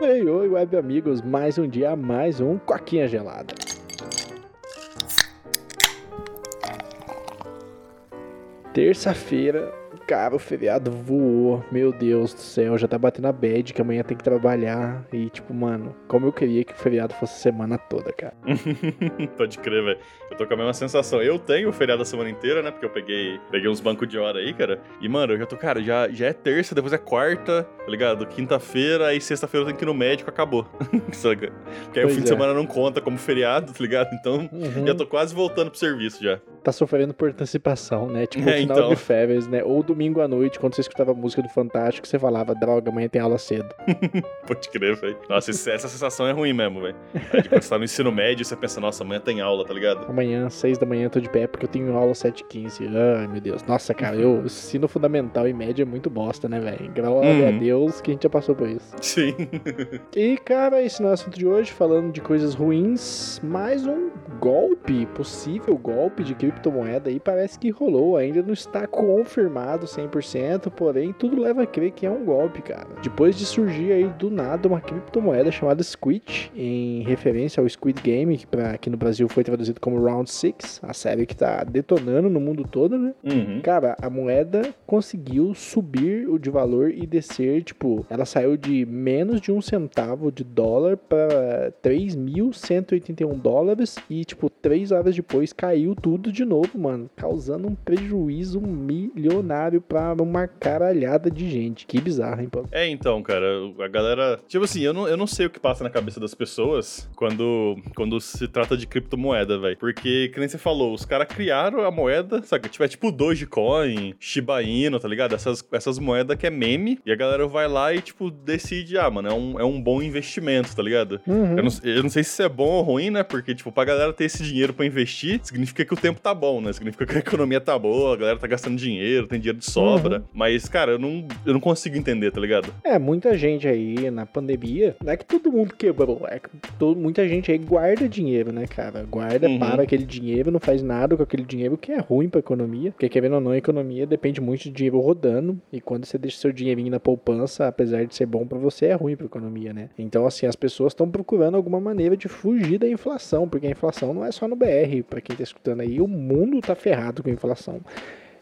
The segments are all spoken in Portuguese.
Oi, oi, web amigos, mais um dia, mais um Coquinha Gelada. Terça-feira, Cara, o feriado voou. Meu Deus do céu, já tá batendo a bad que amanhã tem que trabalhar. E, tipo, mano, como eu queria que o feriado fosse a semana toda, cara. Pode crer, velho. Eu tô com a mesma sensação. Eu tenho o feriado a semana inteira, né? Porque eu peguei, peguei uns bancos de hora aí, cara. E, mano, eu já tô, cara, já, já é terça, depois é quarta, tá ligado? Quinta-feira, aí sexta-feira eu tenho que ir no médico, acabou. Saca? Porque aí pois o fim é. de semana não conta como feriado, tá ligado? Então, uhum. já tô quase voltando pro serviço já. Tá sofrendo por antecipação, né? Tipo, é, final então. de férias, né? Ou do domingo à noite, quando você escutava a música do Fantástico, você falava, droga, amanhã tem aula cedo. Pode crer, velho. Nossa, essa sensação é ruim mesmo, velho. Quando você tá no ensino médio, você pensa, nossa, amanhã tem aula, tá ligado? Amanhã, seis da manhã, eu tô de pé porque eu tenho aula 7h15. Ai, meu Deus. Nossa, cara, eu ensino fundamental e média é muito bosta, né, velho? Glória uhum. a Deus que a gente já passou por isso. Sim. e, cara, esse não é o assunto de hoje, falando de coisas ruins, mais um golpe, possível golpe de criptomoeda aí, parece que rolou. Ainda não está confirmado 100%, porém tudo leva a crer que é um golpe, cara. Depois de surgir aí do nada uma criptomoeda chamada Squid, em referência ao Squid Game, que pra, aqui no Brasil foi traduzido como Round 6, a série que tá detonando no mundo todo, né? Uhum. Cara, a moeda conseguiu subir o de valor e descer, tipo, ela saiu de menos de um centavo de dólar para 3.181 dólares e, tipo, três horas depois caiu tudo de novo, mano, causando um prejuízo milionário para uma caralhada de gente. Que bizarro, hein, Paulo? É, então, cara, a galera. Tipo assim, eu não, eu não sei o que passa na cabeça das pessoas quando, quando se trata de criptomoeda, velho. Porque, que nem você falou, os caras criaram a moeda, sabe? Tipo, é tipo Dogecoin, Shiba Inu, tá ligado? Essas, essas moedas que é meme. E a galera vai lá e, tipo, decide, ah, mano, é um, é um bom investimento, tá ligado? Uhum. Eu, não, eu não sei se isso é bom ou ruim, né? Porque, tipo, pra galera ter esse dinheiro para investir, significa que o tempo tá bom, né? Significa que a economia tá boa, a galera tá gastando dinheiro, tem dinheiro de sobra. Uhum. Mas, cara, eu não, eu não consigo entender, tá ligado? É, muita gente aí na pandemia, não é que todo mundo quebrou, é que todo, muita gente aí guarda dinheiro, né, cara? Guarda uhum. para aquele dinheiro, não faz nada com aquele dinheiro, que é ruim pra economia. Porque, querendo ou não, a economia depende muito de dinheiro rodando. E quando você deixa seu dinheirinho na poupança, apesar de ser bom para você, é ruim pra economia, né? Então, assim, as pessoas estão procurando alguma maneira de fugir da inflação, porque a inflação não é só no BR, para quem tá escutando aí, o mundo tá ferrado com a inflação.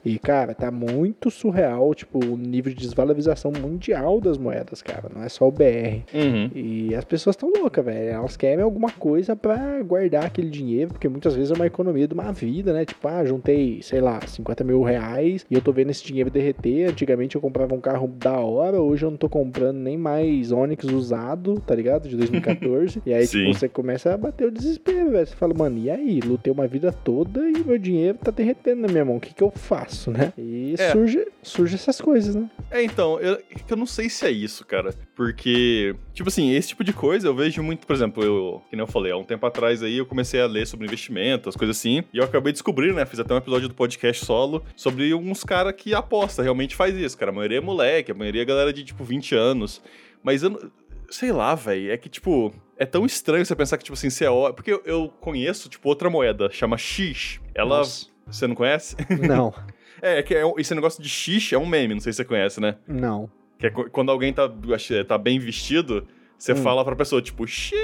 E, cara, tá muito surreal, tipo, o nível de desvalorização mundial das moedas, cara. Não é só o BR. Uhum. E as pessoas estão loucas, velho. Elas querem alguma coisa para guardar aquele dinheiro, porque muitas vezes é uma economia de uma vida, né? Tipo, ah, juntei, sei lá, 50 mil reais e eu tô vendo esse dinheiro derreter. Antigamente eu comprava um carro da hora, hoje eu não tô comprando nem mais Onix usado, tá ligado? De 2014. e aí, tipo, você começa a bater o desespero, velho. Você fala, mano, e aí? Lutei uma vida toda e meu dinheiro tá derretendo na minha mão. O que que eu faço? Isso, né? E é. surge, surge essas coisas, né? É, então, eu, eu não sei se é isso, cara. Porque, tipo assim, esse tipo de coisa eu vejo muito, por exemplo, eu, que nem eu falei, há um tempo atrás aí eu comecei a ler sobre investimento, as coisas assim, e eu acabei de descobrir, né? Fiz até um episódio do podcast solo sobre uns caras que aposta, realmente faz isso, cara. A maioria é moleque, a maioria é galera de, tipo, 20 anos. Mas eu sei lá, velho, é que, tipo, é tão estranho você pensar que, tipo assim, você é. Porque eu, eu conheço, tipo, outra moeda, chama X. Ela. Nossa. Você não conhece? Não. É, é, que é, esse negócio de xixi é um meme, não sei se você conhece, né? Não. Que é quando alguém tá, tá bem vestido, você hum. fala pra pessoa, tipo, xixi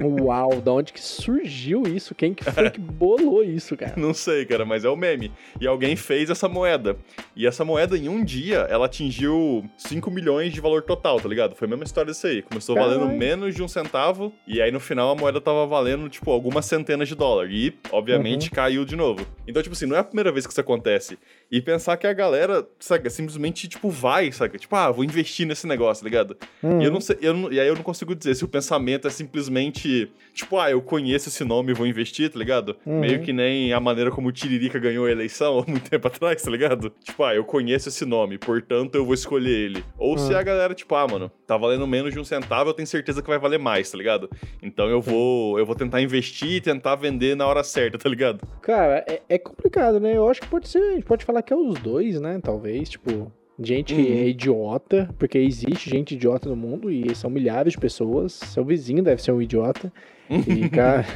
Uau, da onde que surgiu isso? Quem que foi que bolou isso, cara? Não sei, cara, mas é o meme. E alguém fez essa moeda. E essa moeda, em um dia, ela atingiu 5 milhões de valor total, tá ligado? Foi a mesma história disso aí. Começou Caralho. valendo menos de um centavo, e aí no final a moeda tava valendo, tipo, algumas centenas de dólares. E, obviamente, uhum. caiu de novo. Então, tipo assim, não é a primeira vez que isso acontece. E pensar que a galera, sabe, simplesmente, tipo, vai, sabe? Tipo, ah, vou investir nesse negócio, tá ligado? Uhum. E eu não sei, eu não, e aí eu não consigo dizer se o pensamento pensamento é simplesmente, tipo, ah, eu conheço esse nome e vou investir, tá ligado? Uhum. Meio que nem a maneira como o Tiririca ganhou a eleição há muito tempo atrás, tá ligado? Tipo, ah, eu conheço esse nome, portanto eu vou escolher ele. Ou uhum. se a galera, tipo, ah, mano, tá valendo menos de um centavo, eu tenho certeza que vai valer mais, tá ligado? Então eu vou, eu vou tentar investir e tentar vender na hora certa, tá ligado? Cara, é, é complicado, né? Eu acho que pode ser, a gente pode falar que é os dois, né? Talvez, tipo, Gente uhum. é idiota, porque existe gente idiota no mundo e são milhares de pessoas. Seu vizinho deve ser um idiota. E, cara.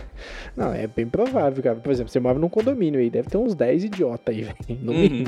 Não, é bem provável, cara. Por exemplo, você mora num condomínio aí, deve ter uns 10 idiotas aí, no uhum.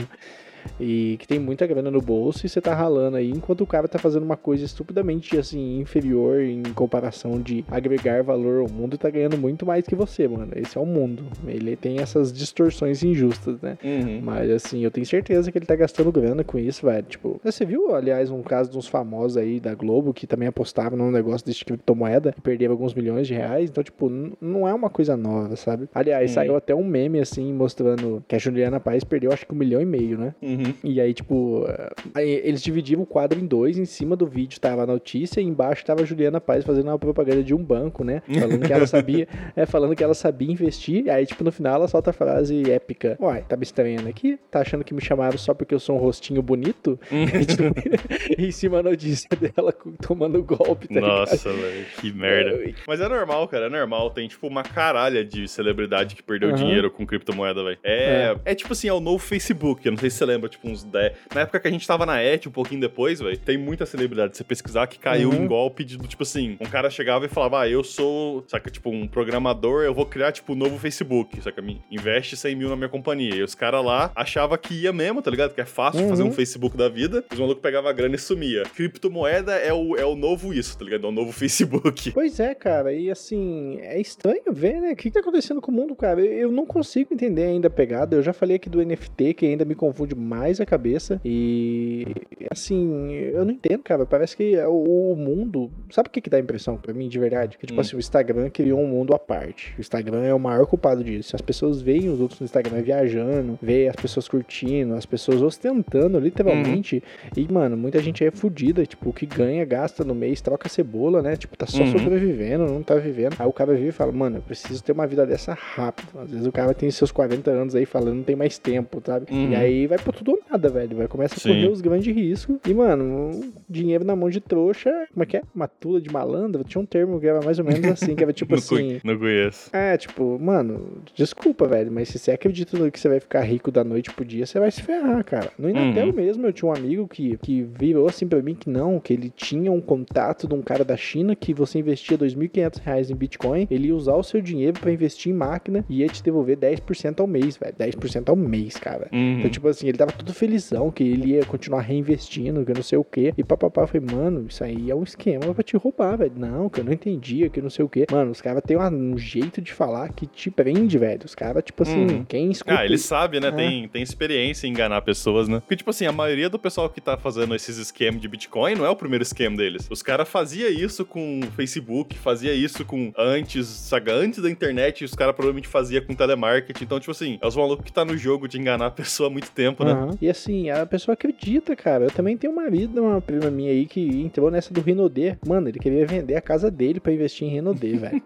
E que tem muita grana no bolso e você tá ralando aí, enquanto o cara tá fazendo uma coisa estupidamente, assim, inferior em comparação de agregar valor ao mundo e tá ganhando muito mais que você, mano. Esse é o mundo. Ele tem essas distorções injustas, né? Uhum. Mas, assim, eu tenho certeza que ele tá gastando grana com isso, velho. Tipo, você viu, aliás, um caso de uns famosos aí da Globo que também apostavam num negócio de criptomoeda e perderam alguns milhões de reais. Então, tipo, não é uma coisa nova, sabe? Aliás, uhum. saiu até um meme, assim, mostrando que a Juliana Paz perdeu, acho que um milhão e meio, né? Uhum. E aí, tipo, aí eles dividiram o quadro em dois. Em cima do vídeo tava a notícia e embaixo tava a Juliana Paz fazendo uma propaganda de um banco, né? Falando que ela sabia, é, falando que ela sabia investir. Aí, tipo, no final ela solta a frase épica. Uai, tá me estranhando aqui? Tá achando que me chamaram só porque eu sou um rostinho bonito? Uhum. e, tipo, em cima a notícia dela tomando golpe, tá Nossa, velho, que merda. É, Mas é normal, cara, é normal. Tem, tipo, uma caralha de celebridade que perdeu uhum. dinheiro com criptomoeda, velho. É, é, é. tipo assim, é o novo Facebook. Eu não sei se você lembra, tipo, uns 10. Na época que a gente tava na ET, um pouquinho depois, velho, tem muita celebridade. Você pesquisar que caiu uhum. em golpe de, tipo assim, um cara chegava e falava, ah, eu sou, saca, tipo, um programador, eu vou criar, tipo, um novo Facebook, saca? Me investe 100 mil na minha companhia. E os caras lá achavam que ia mesmo, tá ligado? Que é fácil uhum. fazer um Facebook da vida. Os malucos pegavam a grana e sumia. Criptomoeda é o, é o novo isso, tá ligado? É o novo Facebook. Pois é, cara. E assim, é estranho ver, né? O que tá acontecendo com o mundo, cara? Eu não consigo entender ainda a pegada. Eu já falei aqui do NFT, que ainda me confunde mais a cabeça. E assim, eu não entendo, cara. Parece que o, mundo. Sabe o que, que dá a impressão pra mim, de verdade? Que, tipo hum. assim, o Instagram criou um mundo à parte. O Instagram é o maior culpado disso. As pessoas veem os outros no Instagram viajando, veem as pessoas curtindo, as pessoas ostentando, literalmente. Hum. E, mano, muita gente aí é fodida. Tipo, o que ganha, gasta no mês, troca cebola, né? Tipo, tá só uhum. sobrevivendo, não tá vivendo. Aí o cara vive e fala, mano, eu preciso ter uma vida dessa rápido. Às vezes o cara tem seus 40 anos aí falando, não tem mais tempo, sabe? Uhum. E aí vai por tudo ou nada, velho. Vai começa a Sim. correr os grandes riscos. E, mano, dinheiro na mão de trouxa, como é que é? Uma tula de malandro? Tinha um termo que era mais ou menos assim, que era tipo assim. Não conheço. É, tipo, mano, desculpa, velho, mas se você acredita no que você vai ficar rico da noite pro dia, você vai se ferrar, cara. No Inatel uhum. mesmo, eu tinha um amigo que, que virou assim pra mim que não, que ele tinha um contato de um cara da China que você investia 2.500 reais em Bitcoin, ele ia usar o seu dinheiro para investir em máquina e ia te devolver 10% ao mês, velho. 10% ao mês, cara. Uhum. Então, tipo assim, ele tava todo felizão que ele ia continuar reinvestindo, que não sei o que. E papapá, foi, mano, isso aí é um esquema pra te roubar, velho. Não, que eu não entendia, que não sei o que. Mano, os caras têm um jeito de falar que te prende, velho. Os caras, tipo assim, uhum. quem escuta. Ah, ele sabe, né? É. Tem, tem experiência em enganar pessoas, né? Porque, tipo assim, a maioria do pessoal que tá fazendo esses esquemas de Bitcoin não é o primeiro esquema deles. Os caras faziam isso com Facebook, fazia isso com antes, saga, antes da internet, os caras provavelmente faziam com telemarketing. Então, tipo assim, é os malucos que tá no jogo de enganar a pessoa há muito tempo, né? Uhum. E assim, a pessoa acredita, cara. Eu também tenho uma vida, uma prima minha aí que entrou nessa do Renaudet. Mano, ele queria vender a casa dele para investir em Renaudet, velho.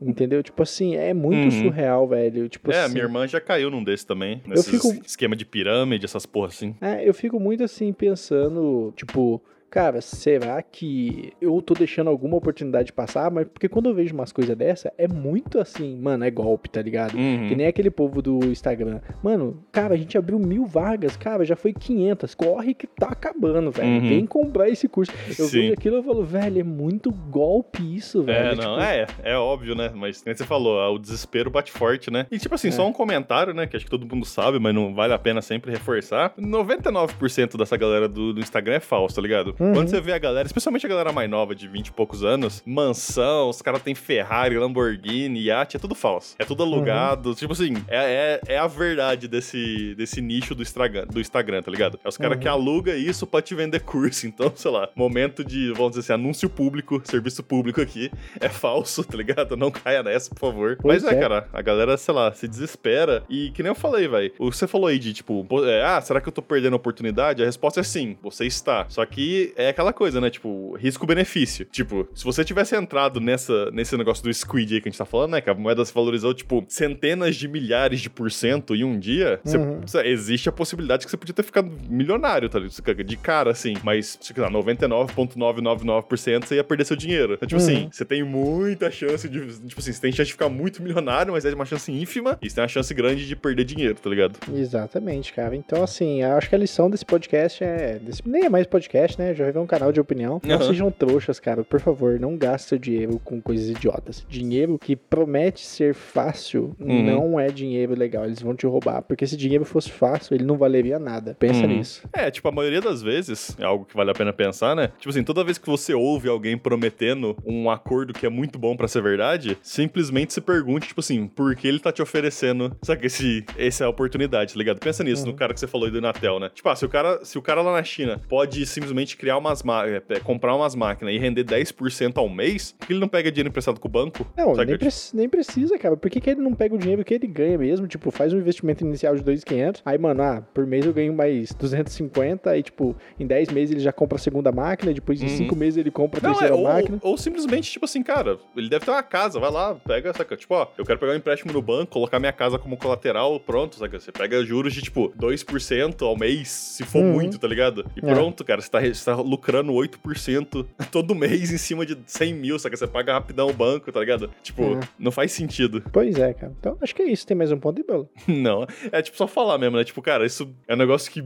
Entendeu? Tipo assim, é muito uhum. surreal, velho. Tipo é, assim, minha irmã já caiu num desses também. Nesses eu fico... esquema de pirâmide, essas porra assim. É, eu fico muito assim pensando, tipo, cara, será que eu tô deixando alguma oportunidade passar? Mas porque quando eu vejo umas coisas dessa, é muito assim, mano, é golpe, tá ligado? Uhum. Que nem aquele povo do Instagram. Mano, cara, a gente abriu mil vagas, cara, já foi 500. Corre que tá acabando, velho. Uhum. Vem comprar esse curso. Eu Sim. vejo aquilo e falo, velho, é muito golpe isso, velho. É, não, tipo... é, é óbvio, né? Mas, como você falou, o desespero bate forte, né? E, tipo assim, é. só um comentário, né? Que acho que todo mundo sabe, mas não vale a pena sempre reforçar. 99% dessa galera do, do Instagram é falso, tá ligado? Uhum. Quando você vê a galera, especialmente a galera mais nova, de 20 e poucos anos, mansão, os caras têm Ferrari, Lamborghini, iate, é tudo falso. É tudo alugado. Uhum. Tipo assim, é, é, é, a verdade desse, desse nicho do Instagram, do Instagram, tá ligado? É os caras uhum. que alugam isso pra te vender curso. Então, sei lá, momento de, vamos dizer assim, anúncio público, serviço público aqui, é falso, tá ligado? Não caia nessa, por favor. Pois Mas é, é, cara, a galera, sei lá, se desespera. E que nem eu falei, velho. Você falou aí de, tipo, é, ah, será que eu tô perdendo a oportunidade? A resposta é sim, você está. Só que é aquela coisa, né? Tipo, risco-benefício. Tipo, se você tivesse entrado nessa, nesse negócio do Squid aí que a gente tá falando, né? Que a moeda se valorizou, tipo, centenas de milhares de por cento em um dia, uhum. você, existe a possibilidade que você podia ter ficado milionário, tá ligado? De cara, assim. Mas, sei lá, 99,999% você ia perder seu dinheiro. Então, tipo assim, uhum. assim, você tem muita chance de. Tipo assim, você tem chance de ficar muito milionário, mas é uma chance ínfima. E você tem uma chance grande de perder dinheiro, tá ligado? Exatamente, cara. Então, assim, acho que a lição desse podcast é. Desse, nem é mais podcast, né? Já vai ver um canal de opinião. Não uhum. sejam trouxas, cara. Por favor, não gaste seu dinheiro com coisas idiotas. Dinheiro que promete ser fácil uhum. não é dinheiro legal. Eles vão te roubar. Porque se dinheiro fosse fácil, ele não valeria nada. Pensa uhum. nisso. É, tipo, a maioria das vezes, é algo que vale a pena pensar, né? Tipo assim, toda vez que você ouve alguém prometendo um acordo que é muito bom para ser verdade, simplesmente se pergunte, tipo assim, por que ele tá te oferecendo, sabe, esse, essa oportunidade, tá ligado? Pensa nisso, no uhum. cara que você falou aí do Natel, né? Tipo, ah, se o cara, se o cara lá na China pode simplesmente criar umas é, comprar umas máquinas e render 10% ao mês, por que ele não pega dinheiro emprestado com o banco? Não, nem, pre nem, precisa, cara. Por que, que ele não pega o dinheiro que ele ganha mesmo? Tipo, faz um investimento inicial de 2.500, aí, mano, ah, por mês eu ganho mais 250, aí, tipo, em 10 meses ele já compra a segunda máquina, depois em 5 uhum. meses ele compra a não, terceira é, máquina. Ou, ou, simplesmente, tipo assim, cara, ele deve ter uma casa, vai lá, pega, saca? Tipo, ó, eu quero pegar um empréstimo no banco, colocar minha casa como colateral, pronto, saca? Você pega juros de, tipo, 2% ao mês, se for uhum. muito, tá ligado? E é. pronto, cara, você tá, você tá lucrando 8% todo mês em cima de 100 mil, saca? Você paga rapidão o banco, tá ligado? Tipo, é. não faz sentido. Pois é, cara. Então, acho que é isso. Tem mais um ponto de bola. não, é tipo só falar mesmo, né? Tipo, cara, isso é um negócio que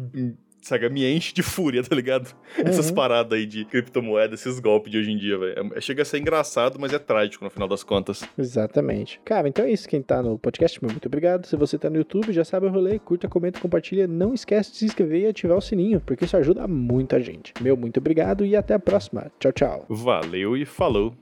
saca, me enche de fúria, tá ligado? Uhum. Essas paradas aí de criptomoedas, esses golpes de hoje em dia, velho. É, chega a ser engraçado, mas é trágico no final das contas. Exatamente. Cara, então é isso. Quem tá no podcast, meu muito obrigado. Se você tá no YouTube, já sabe o rolê. Curta, comenta, compartilha. Não esquece de se inscrever e ativar o sininho, porque isso ajuda muita gente. Meu muito obrigado e até a próxima. Tchau, tchau. Valeu e falou.